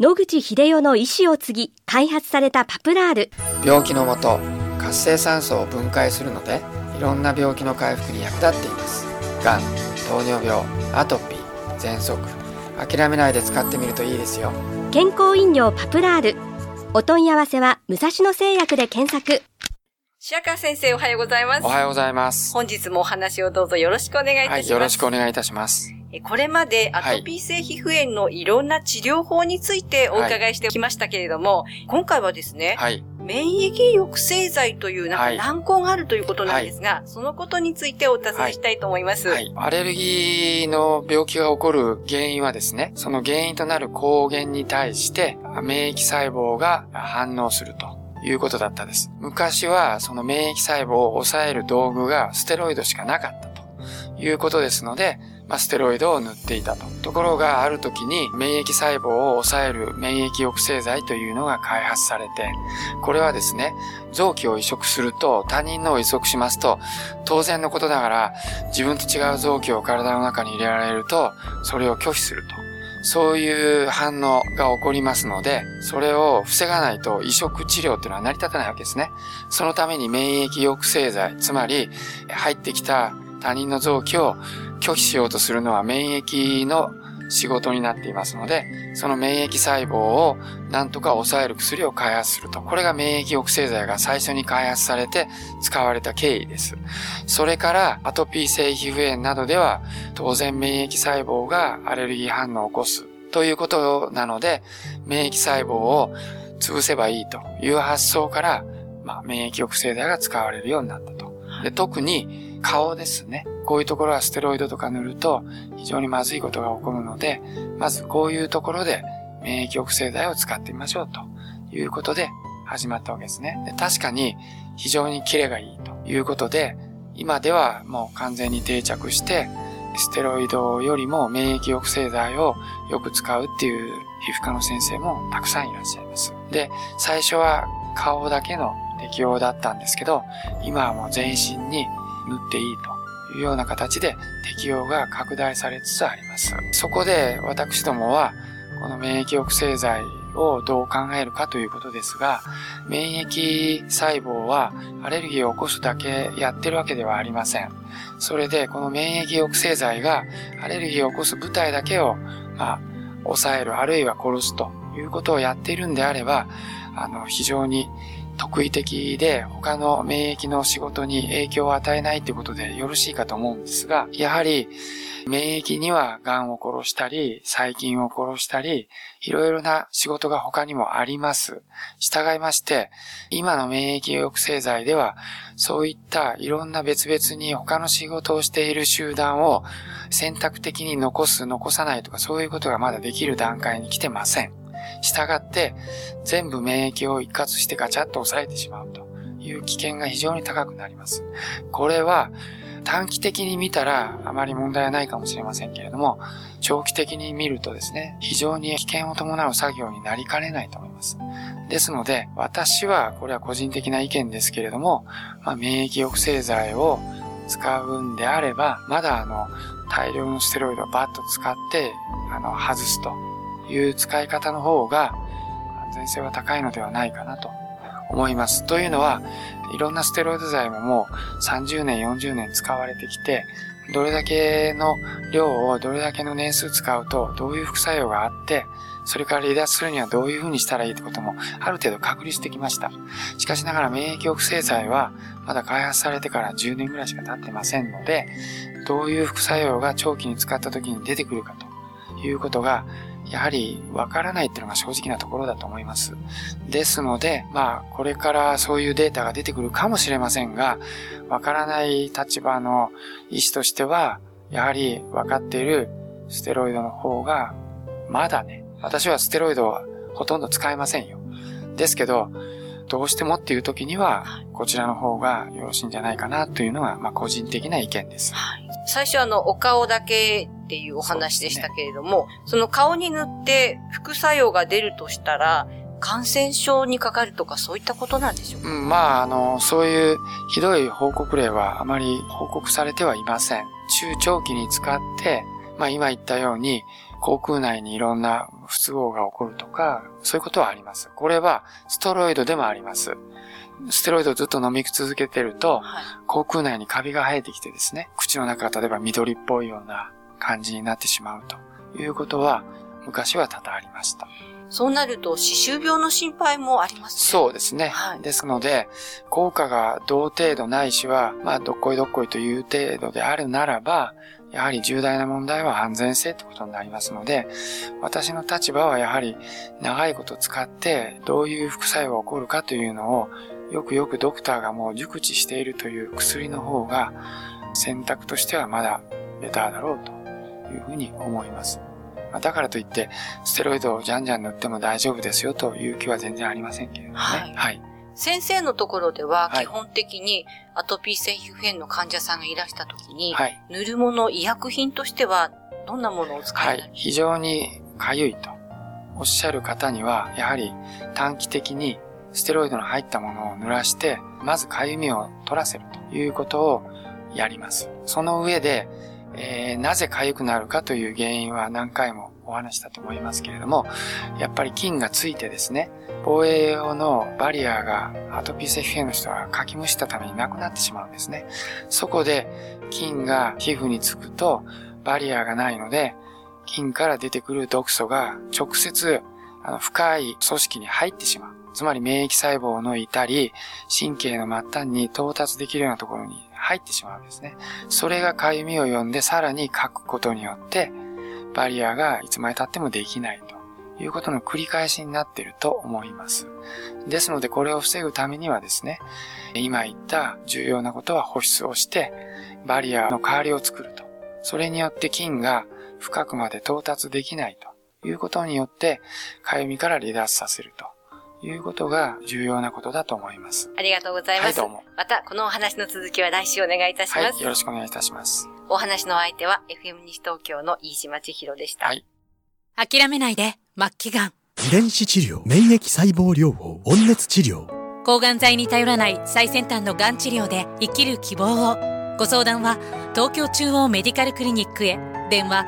野口秀夫の意思を継ぎ開発されたパプラール。病気のもと活性酸素を分解するのでいろんな病気の回復に役立っています。がん糖尿病アトピー喘息。諦めないで使ってみるといいですよ。健康飲料パプラール。お問い合わせは武蔵野製薬で検索。白川先生おはようございます。おはようございます。本日もお話をどうぞよろしくお願いいたします、はい、よろしくお願いいたしますこれまでアトピー性皮膚炎のいろんな治療法についてお伺いしてきましたけれども、はい、今回はですね、はい、免疫抑制剤というなんか難航があるということなんですが、はい、そのことについてお尋ねしたいと思います、アレルギーの病気が起こる原因はですね、その原因となる抗原に対して免疫細胞が反応すると。いうことだったです。昔はその免疫細胞を抑える道具がステロイドしかなかったということですので、ま、ステロイドを塗っていたと。ところがある時に免疫細胞を抑える免疫抑制剤というのが開発されて、これはですね、臓器を移植すると他人のを移植しますと、当然のことながら自分と違う臓器を体の中に入れられると、それを拒否すると。そういう反応が起こりますので、それを防がないと移植治療っていうのは成り立たないわけですね。そのために免疫抑制剤、つまり入ってきた他人の臓器を拒否しようとするのは免疫の仕事になっていますので、その免疫細胞をなんとか抑える薬を開発すると。これが免疫抑制剤が最初に開発されて使われた経緯です。それからアトピー性皮膚炎などでは当然免疫細胞がアレルギー反応を起こすということなので、免疫細胞を潰せばいいという発想から、まあ、免疫抑制剤が使われるようになったと。で特に顔ですね。こういうところはステロイドとか塗ると非常にまずいことが起こるので、まずこういうところで免疫抑制剤を使ってみましょうということで始まったわけですね。で確かに非常にキレがいいということで、今ではもう完全に定着して、ステロイドよりも免疫抑制剤をよく使うっていう皮膚科の先生もたくさんいらっしゃいます。で、最初は顔だけの適用だったんですけど、今はもう全身に塗っていいというような形で適用が拡大されつつあります。そこで私どもは、この免疫抑制剤をどう考えるかということですが、免疫細胞はアレルギーを起こすだけやってるわけではありません。それで、この免疫抑制剤がアレルギーを起こす部隊だけを、まあ、抑える、あるいは殺すということをやっているんであれば、あの、非常に特異的で他の免疫の仕事に影響を与えないということでよろしいかと思うんですが、やはり免疫には癌を殺したり、細菌を殺したり、いろいろな仕事が他にもあります。従いまして、今の免疫抑制剤では、そういったいろんな別々に他の仕事をしている集団を選択的に残す、残さないとかそういうことがまだできる段階に来てません。従って、全部免疫を一括してガチャッと抑えてしまうという危険が非常に高くなります。これは、短期的に見たらあまり問題はないかもしれませんけれども、長期的に見るとですね、非常に危険を伴う作業になりかねないと思います。ですので、私は、これは個人的な意見ですけれども、まあ、免疫抑制剤を使うんであれば、まだあの、大量のステロイドをバッと使って、あの、外すという使い方の方が安全性は高いのではないかなと思います。というのは、いろんなステロイド剤ももう30年、40年使われてきて、どれだけの量をどれだけの年数使うとどういう副作用があって、それから離脱するにはどういうふうにしたらいいってこともある程度確立できました。しかしながら免疫抑制剤はまだ開発されてから10年ぐらいしか経ってませんので、どういう副作用が長期に使った時に出てくるかということがやはりわからないっていうのが正直なところだと思います。ですので、まあ、これからそういうデータが出てくるかもしれませんが、わからない立場の医師としては、やはり分かっているステロイドの方が、まだね、私はステロイドはほとんど使えませんよ。ですけど、どうしてもっていう時には、こちらの方がよろしいんじゃないかなというのが、まあ個人的な意見です。はい、最初あの、お顔だけっていうお話でしたけれども、そ、ね,、の顔に塗って副作用が出るとしたら、感染症にかかるとかそういったことなんでしょうか、うん、まあ、あの、そういうひどい報告例はあまり報告されてはいません。中長期に使って、まあ今言ったように、口腔内にいろんな不都合が起こるとか、そういうことはあります。これはストロイドでもあります。ステロイドをずっと飲み続けてると、はい、口腔内にカビが生えてきてですね、口の中が例えば緑っぽいような感じになってしまうということは、昔は多々ありました。そうなると、歯周病の心配もありますね。そうですね。はい、ですので、効果が同程度ないしは、まあ、どっこいどっこいという程度であるならば、やはり重大な問題は安全性ってことになりますので、私の立場はやはり長いこと使ってどういう副作用が起こるかというのをよくよくドクターがもう熟知しているという薬の方が選択としてはまだベターだろうというふうに思います。だからといって、ステロイドをじゃんじゃん塗っても大丈夫ですよという気は全然ありませんけれどもね。はい。はい、先生のところでは、基本的にアトピー性皮膚炎の患者さんがいらしたときに、はい、塗るもの、医薬品としては、どんなものを使い？はい。非常にかゆいとおっしゃる方には、やはり短期的にステロイドの入ったものを濡らして、まずかゆみを取らせるということをやります。その上で、えー、なぜ痒くなるかという原因は何回もお話したと思いますけれども、やっぱり菌がついてですね、防衛用のバリアがアトピー性皮膚炎の人がかきむしたためになくなってしまうんですね。そこで菌が皮膚につくとバリアがないので、菌から出てくる毒素が直接あの深い組織に入ってしまう。つまり免疫細胞のいたり、神経の末端に到達できるようなところに入ってしまうんですね。それが痒みを呼んでさらに書くことによって、バリアがいつまで経ってもできないということの繰り返しになっていると思います。ですのでこれを防ぐためにはですね、今言った重要なことは保湿をして、バリアの代わりを作ると。それによって菌が深くまで到達できないということによって、痒みから離脱させると。いうことが重要なことだと思います。ありがとうございます。はい、どうも。また、このお話の続きは来週お願いいたします。はい、よろしくお願いいたします。お話の相手は FM 西東京の飯島千尋でした。はい。諦めないで、末期がん。遺伝子治療、免疫細胞療法、温熱治療。抗がん剤に頼らない最先端のがん治療で生きる希望を。ご相談は、東京中央メディカルクリニックへ。電話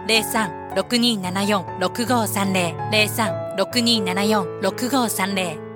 03-6274-6530。6274-6530